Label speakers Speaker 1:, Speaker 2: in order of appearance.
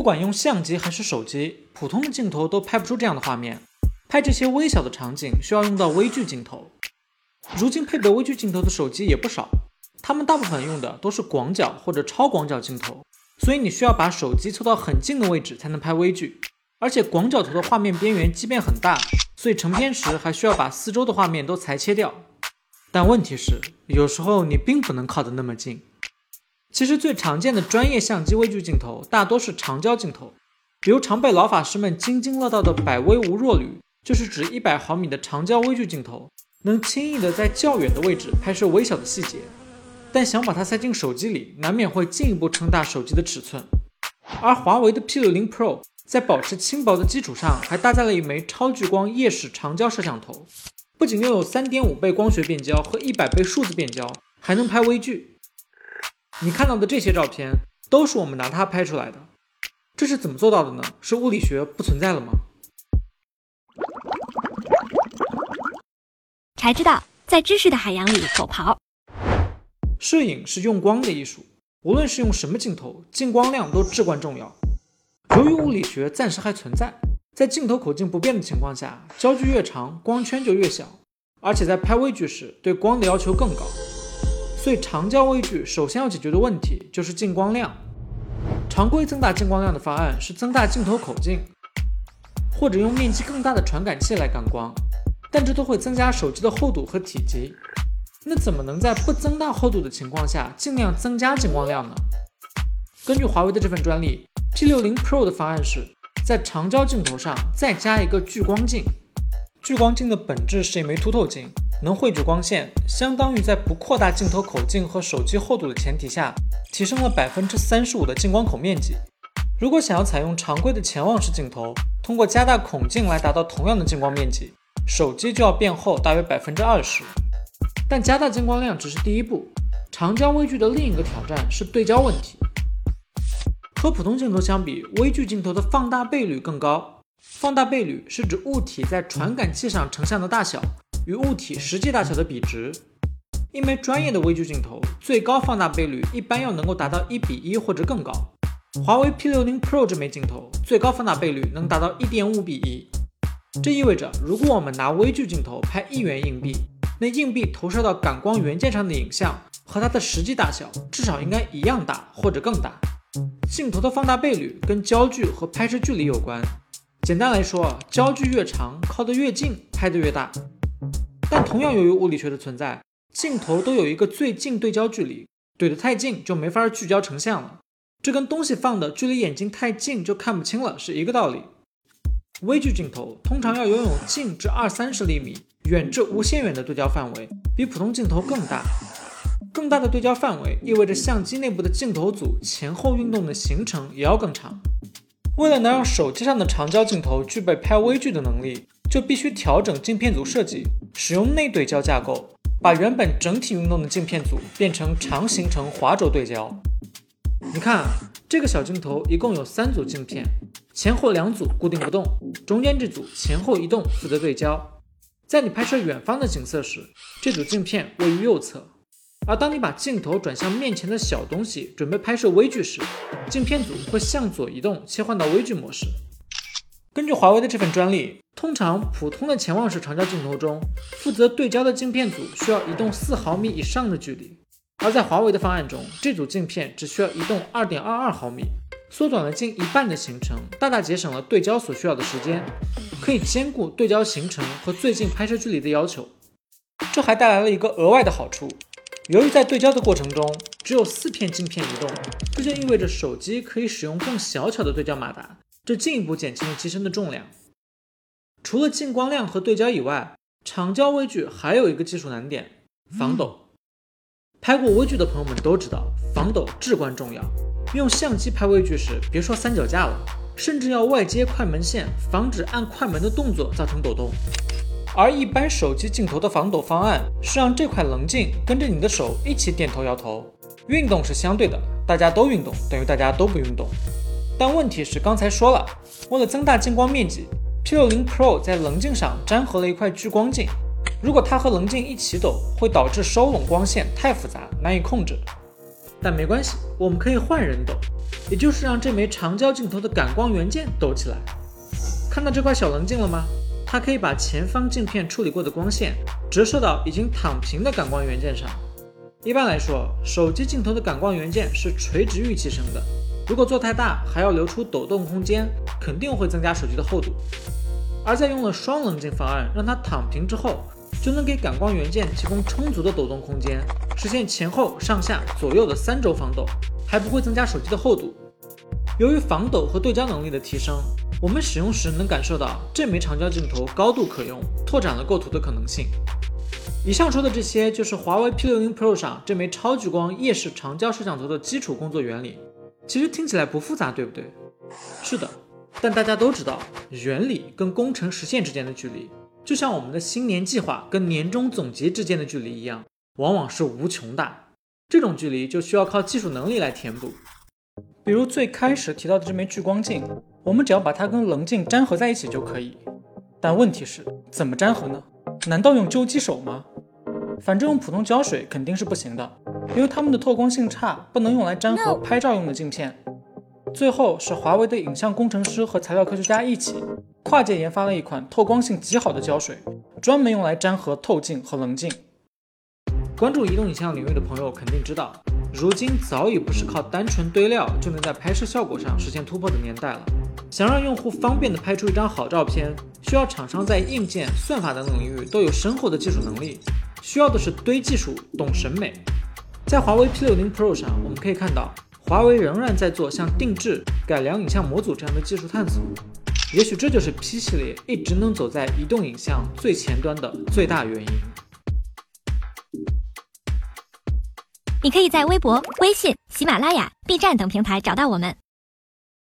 Speaker 1: 不管用相机还是手机，普通的镜头都拍不出这样的画面。拍这些微小的场景需要用到微距镜头。如今配备微距镜头的手机也不少，他们大部分用的都是广角或者超广角镜头，所以你需要把手机凑到很近的位置才能拍微距。而且广角头的画面边缘畸变很大，所以成片时还需要把四周的画面都裁切掉。但问题是，有时候你并不能靠得那么近。其实最常见的专业相机微距镜头大多是长焦镜头，比如常被老法师们津津乐道的百微无弱旅。就是指一百毫米的长焦微距镜头，能轻易的在较远的位置拍摄微小的细节，但想把它塞进手机里，难免会进一步撑大手机的尺寸。而华为的 P60 Pro 在保持轻薄的基础上，还搭载了一枚超聚光夜视长焦摄像头，不仅拥有三点五倍光学变焦和一百倍数字变焦，还能拍微距。你看到的这些照片，都是我们拿它拍出来的。这是怎么做到的呢？是物理学不存在了吗？
Speaker 2: 才知道，在知识的海洋里狗刨。
Speaker 1: 摄影是用光的艺术，无论是用什么镜头，进光量都至关重要。由于物理学暂时还存在，在镜头口径不变的情况下，焦距越长，光圈就越小，而且在拍微距时，对光的要求更高。所以，长焦微距首先要解决的问题就是进光量。常规增大进光量的方案是增大镜头口径，或者用面积更大的传感器来感光。但这都会增加手机的厚度和体积，那怎么能在不增大厚度的情况下尽量增加进光量呢？根据华为的这份专利，P60 Pro 的方案是在长焦镜头上再加一个聚光镜。聚光镜的本质是一枚凸透镜，能汇聚光线，相当于在不扩大镜头口径和手机厚度的前提下，提升了百分之三十五的进光口面积。如果想要采用常规的潜望式镜头，通过加大孔径来达到同样的进光面积。手机就要变厚大约百分之二十，但加大进光量只是第一步。长焦微距的另一个挑战是对焦问题。和普通镜头相比，微距镜头的放大倍率更高。放大倍率是指物体在传感器上成像的大小与物体实际大小的比值。一枚专业的微距镜头最高放大倍率一般要能够达到一比一或者更高。华为 P60 Pro 这枚镜头最高放大倍率能达到一点五比一。这意味着，如果我们拿微距镜头拍一元硬币，那硬币投射到感光元件上的影像和它的实际大小至少应该一样大或者更大。镜头的放大倍率跟焦距和拍摄距离有关。简单来说，焦距越长，靠得越近，拍得越大。但同样由于物理学的存在，镜头都有一个最近对焦距离，怼得太近就没法聚焦成像了。这跟东西放的距离眼睛太近就看不清了是一个道理。微距镜头通常要拥有近至二三十厘米、远至无限远的对焦范围，比普通镜头更大。更大的对焦范围意味着相机内部的镜头组前后运动的行程也要更长。为了能让手机上的长焦镜头具备拍微距的能力，就必须调整镜片组设计，使用内对焦架构，把原本整体运动的镜片组变成长行程滑轴对焦。你看，这个小镜头一共有三组镜片。前后两组固定不动，中间这组前后移动负责对焦。在你拍摄远方的景色时，这组镜片位于右侧；而当你把镜头转向面前的小东西，准备拍摄微距时，镜片组会向左移动，切换到微距模式。根据华为的这份专利，通常普通的潜望式长焦镜头中，负责对焦的镜片组需要移动四毫米以上的距离，而在华为的方案中，这组镜片只需要移动二点二二毫米。缩短了近一半的行程，大大节省了对焦所需要的时间，可以兼顾对焦行程和最近拍摄距离的要求。这还带来了一个额外的好处，由于在对焦的过程中只有四片镜片移动，这就意味着手机可以使用更小巧的对焦马达，这进一步减轻了机身的重量。除了进光量和对焦以外，长焦微距还有一个技术难点：防抖。拍过微距的朋友们都知道，防抖至关重要。用相机拍微距时，别说三脚架了，甚至要外接快门线，防止按快门的动作造成抖动。而一般手机镜头的防抖方案是让这块棱镜跟着你的手一起点头摇头。运动是相对的，大家都运动等于大家都不运动。但问题是，刚才说了，为了增大进光面积，P60 Pro 在棱镜上粘合了一块聚光镜。如果它和棱镜一起抖，会导致收拢光线太复杂，难以控制。但没关系，我们可以换人抖。也就是让这枚长焦镜头的感光元件抖起来。看到这块小棱镜了吗？它可以把前方镜片处理过的光线折射到已经躺平的感光元件上。一般来说，手机镜头的感光元件是垂直预期生的，如果做太大，还要留出抖动空间，肯定会增加手机的厚度。而在用了双棱镜方案，让它躺平之后，就能给感光元件提供充足的抖动空间，实现前后上下左右的三轴防抖，还不会增加手机的厚度。由于防抖和对焦能力的提升，我们使用时能感受到这枚长焦镜头高度可用，拓展了构图的可能性。以上说的这些就是华为 P60 Pro 上这枚超聚光夜视长焦摄像头的基础工作原理。其实听起来不复杂，对不对？是的，但大家都知道，原理跟工程实现之间的距离，就像我们的新年计划跟年终总结之间的距离一样，往往是无穷大。这种距离就需要靠技术能力来填补。比如最开始提到的这枚聚光镜，我们只要把它跟棱镜粘合在一起就可以。但问题是，怎么粘合呢？难道用揪鸡手吗？反正用普通胶水肯定是不行的，因为它们的透光性差，不能用来粘合拍照用的镜片。最后是华为的影像工程师和材料科学家一起跨界研发了一款透光性极好的胶水，专门用来粘合透镜和棱镜。关注移动影像领域的朋友肯定知道。如今早已不是靠单纯堆料就能在拍摄效果上实现突破的年代了。想让用户方便的拍出一张好照片，需要厂商在硬件、算法等等领域都有深厚的技术能力。需要的是堆技术、懂审美。在华为 P60 Pro 上，我们可以看到，华为仍然在做像定制、改良影像模组这样的技术探索。也许这就是 P 系列一直能走在移动影像最前端的最大原因。
Speaker 2: 你可以在微博、微信、喜马拉雅、B 站等平台找到我们。